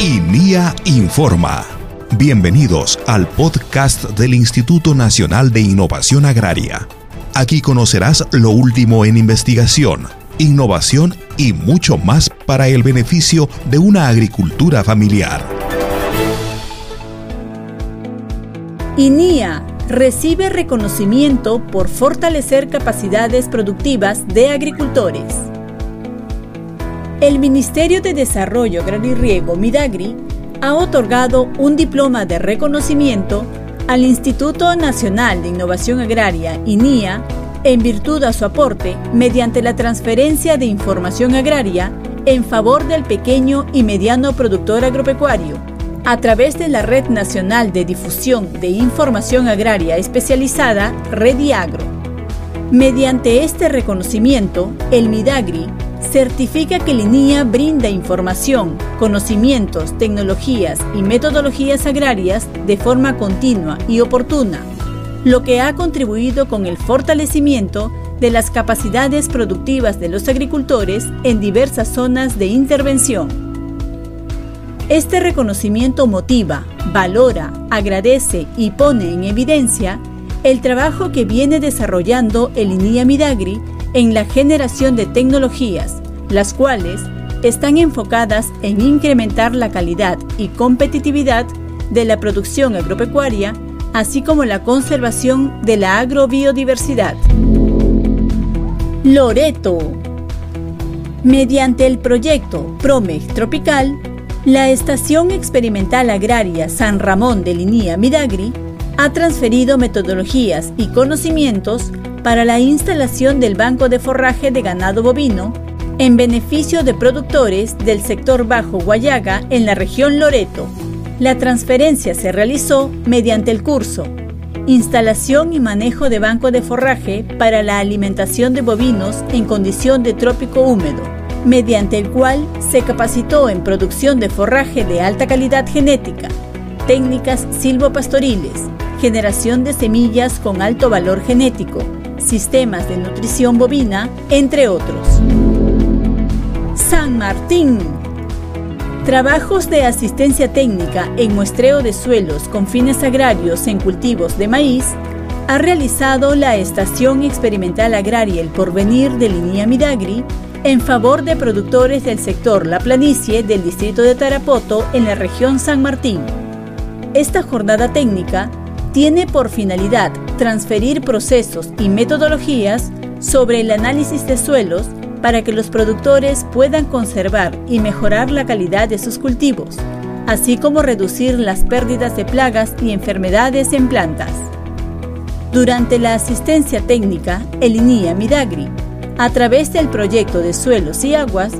INIA Informa. Bienvenidos al podcast del Instituto Nacional de Innovación Agraria. Aquí conocerás lo último en investigación, innovación y mucho más para el beneficio de una agricultura familiar. INIA recibe reconocimiento por fortalecer capacidades productivas de agricultores. El Ministerio de Desarrollo Agrario y Riego, Midagri, ha otorgado un diploma de reconocimiento al Instituto Nacional de Innovación Agraria, INIA, en virtud a su aporte mediante la transferencia de información agraria en favor del pequeño y mediano productor agropecuario, a través de la Red Nacional de Difusión de Información Agraria Especializada, Rediagro. Mediante este reconocimiento, el Midagri certifica que Linía brinda información, conocimientos, tecnologías y metodologías agrarias de forma continua y oportuna, lo que ha contribuido con el fortalecimiento de las capacidades productivas de los agricultores en diversas zonas de intervención. Este reconocimiento motiva, valora, agradece y pone en evidencia el trabajo que viene desarrollando el INIA Midagri en la generación de tecnologías, las cuales están enfocadas en incrementar la calidad y competitividad de la producción agropecuaria, así como la conservación de la agrobiodiversidad. Loreto. Mediante el proyecto PROMEG Tropical, la Estación Experimental Agraria San Ramón de Linía Midagri ha transferido metodologías y conocimientos para la instalación del banco de forraje de ganado bovino en beneficio de productores del sector Bajo Guayaga en la región Loreto. La transferencia se realizó mediante el curso Instalación y manejo de banco de forraje para la alimentación de bovinos en condición de trópico húmedo, mediante el cual se capacitó en producción de forraje de alta calidad genética, técnicas silvopastoriles, generación de semillas con alto valor genético, sistemas de nutrición bovina, entre otros. San Martín Trabajos de asistencia técnica en muestreo de suelos con fines agrarios en cultivos de maíz ha realizado la Estación Experimental Agraria El Porvenir de Linía Midagri en favor de productores del sector La Planicie del distrito de Tarapoto en la región San Martín. Esta jornada técnica tiene por finalidad transferir procesos y metodologías sobre el análisis de suelos para que los productores puedan conservar y mejorar la calidad de sus cultivos, así como reducir las pérdidas de plagas y enfermedades en plantas. Durante la asistencia técnica, el INIA Midagri, a través del proyecto de suelos y aguas,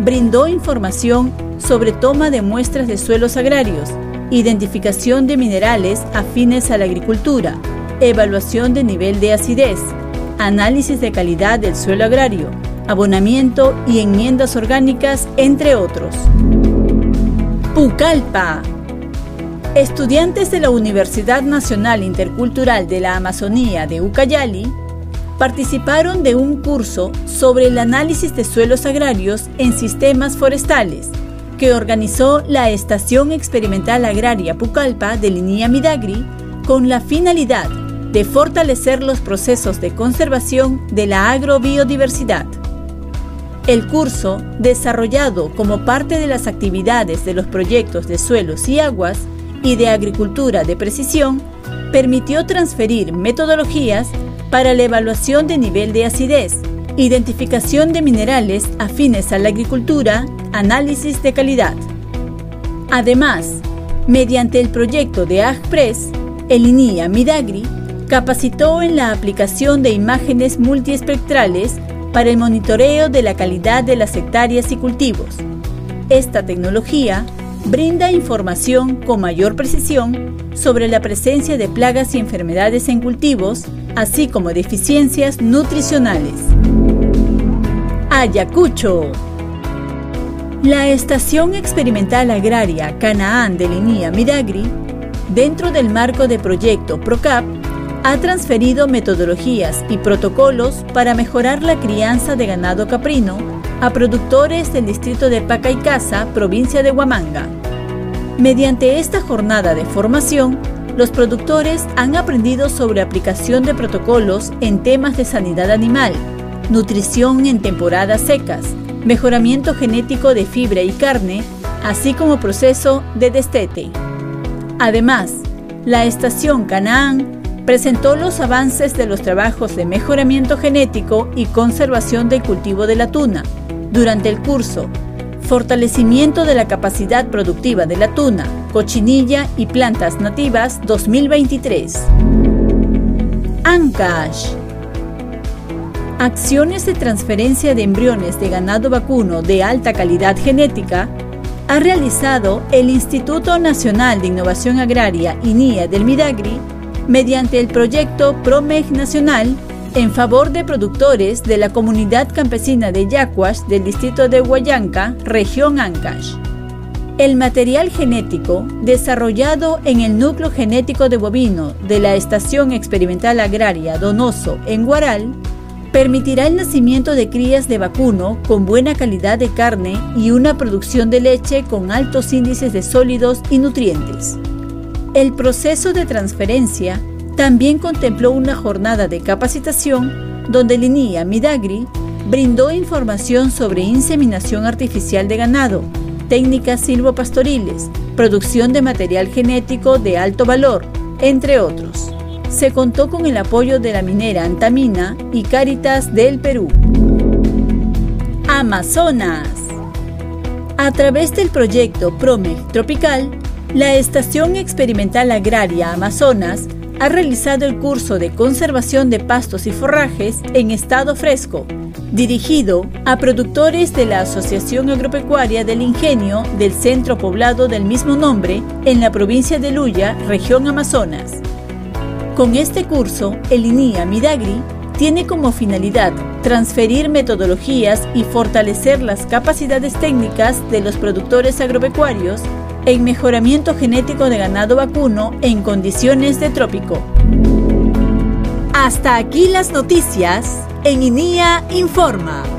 brindó información sobre toma de muestras de suelos agrarios, identificación de minerales afines a la agricultura, evaluación de nivel de acidez, análisis de calidad del suelo agrario, abonamiento y enmiendas orgánicas, entre otros. Pucallpa. Estudiantes de la Universidad Nacional Intercultural de la Amazonía de Ucayali participaron de un curso sobre el análisis de suelos agrarios en sistemas forestales que organizó la Estación Experimental Agraria Pucallpa de Linía Midagri con la finalidad de fortalecer los procesos de conservación de la agrobiodiversidad. El curso, desarrollado como parte de las actividades de los proyectos de suelos y aguas y de agricultura de precisión, permitió transferir metodologías para la evaluación de nivel de acidez, identificación de minerales afines a la agricultura, análisis de calidad. Además, mediante el proyecto de AgPress, el INIA Midagri capacitó en la aplicación de imágenes multiespectrales para el monitoreo de la calidad de las hectáreas y cultivos. Esta tecnología brinda información con mayor precisión sobre la presencia de plagas y enfermedades en cultivos, así como deficiencias nutricionales. Ayacucho. La Estación Experimental Agraria Canaán de Linía Midagri, dentro del marco de proyecto PROCAP, ha transferido metodologías y protocolos para mejorar la crianza de ganado caprino a productores del distrito de Pacaicasa, provincia de Huamanga. Mediante esta jornada de formación, los productores han aprendido sobre aplicación de protocolos en temas de sanidad animal, nutrición en temporadas secas, mejoramiento genético de fibra y carne, así como proceso de destete. Además, la estación Canaán presentó los avances de los trabajos de mejoramiento genético y conservación del cultivo de la tuna durante el curso Fortalecimiento de la capacidad productiva de la tuna, cochinilla y plantas nativas 2023. Ancash. Acciones de transferencia de embriones de ganado vacuno de alta calidad genética ha realizado el Instituto Nacional de Innovación Agraria INIA del Midagri mediante el proyecto PROMEG Nacional en favor de productores de la comunidad campesina de Yacuas del distrito de Huayanca, región Ancash. El material genético, desarrollado en el núcleo genético de bovino de la Estación Experimental Agraria Donoso en Guaral, permitirá el nacimiento de crías de vacuno con buena calidad de carne y una producción de leche con altos índices de sólidos y nutrientes. El proceso de transferencia también contempló una jornada de capacitación donde Linia Midagri brindó información sobre inseminación artificial de ganado, técnicas silvopastoriles, producción de material genético de alto valor, entre otros. Se contó con el apoyo de la minera Antamina y Cáritas del Perú. Amazonas. A través del proyecto PROMEG Tropical, la Estación Experimental Agraria Amazonas ha realizado el curso de conservación de pastos y forrajes en estado fresco, dirigido a productores de la Asociación Agropecuaria del Ingenio del centro poblado del mismo nombre en la provincia de Luya, región Amazonas. Con este curso, el INIA Midagri tiene como finalidad transferir metodologías y fortalecer las capacidades técnicas de los productores agropecuarios en mejoramiento genético de ganado vacuno en condiciones de trópico. Hasta aquí las noticias en INIA Informa.